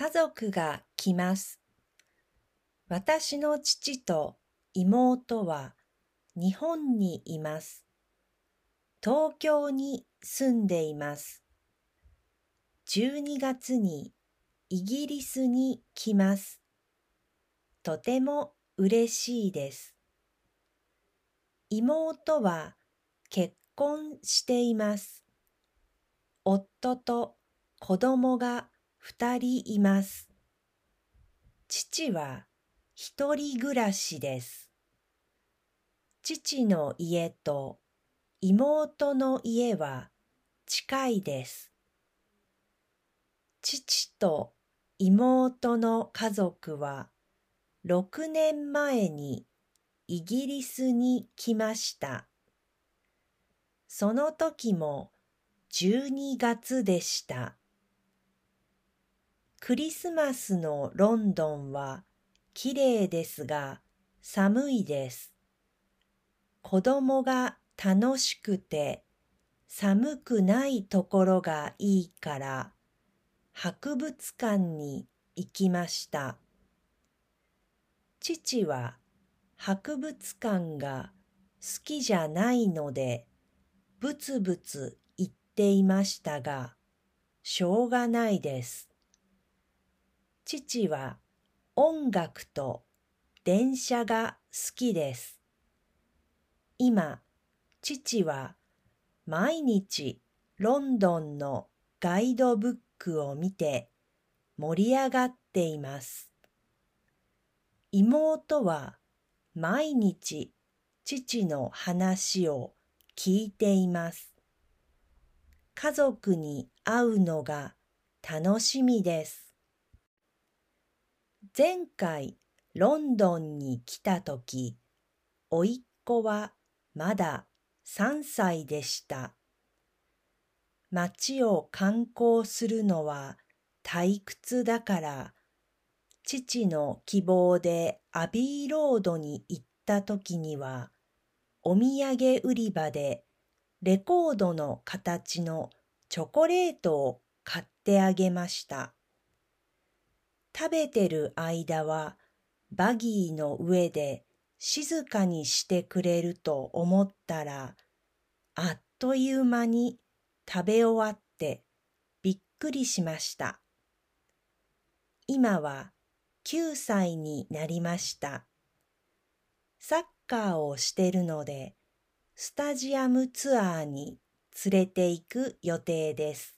家族が来ます。私の父と妹は日本にいます。東京に住んでいます。12月にイギリスに来ます。とても嬉しいです。妹は結婚しています。夫と子供が二人います。父は一人暮らしです。父の家と妹の家は近いです。父と妹の家族は6年前にイギリスに来ました。その時も12月でした。クリスマスのロンドンは綺麗ですが寒いです。子供が楽しくて寒くないところがいいから博物館に行きました。父は博物館が好きじゃないのでぶつぶつていましたが、しょうがないです。父は音楽と電車が好きです。今、父は毎日ロンドンのガイドブックを見て盛り上がっています。妹は毎日父の話を聞いています。家族に会うのが楽しみです。前回ロンドンに来たとき、おいっ子はまだ3歳でした。街を観光するのは退屈だから、父の希望でアビーロードに行った時には、お土産売り場でレコードの形のチョコレートを買ってあげました。食べてる間はバギーの上で静かにしてくれると思ったら、あっという間に食べ終わってびっくりしました。今は9歳になりました。サッカーをしてるので、スタジアムツアーに連れて行く予定です。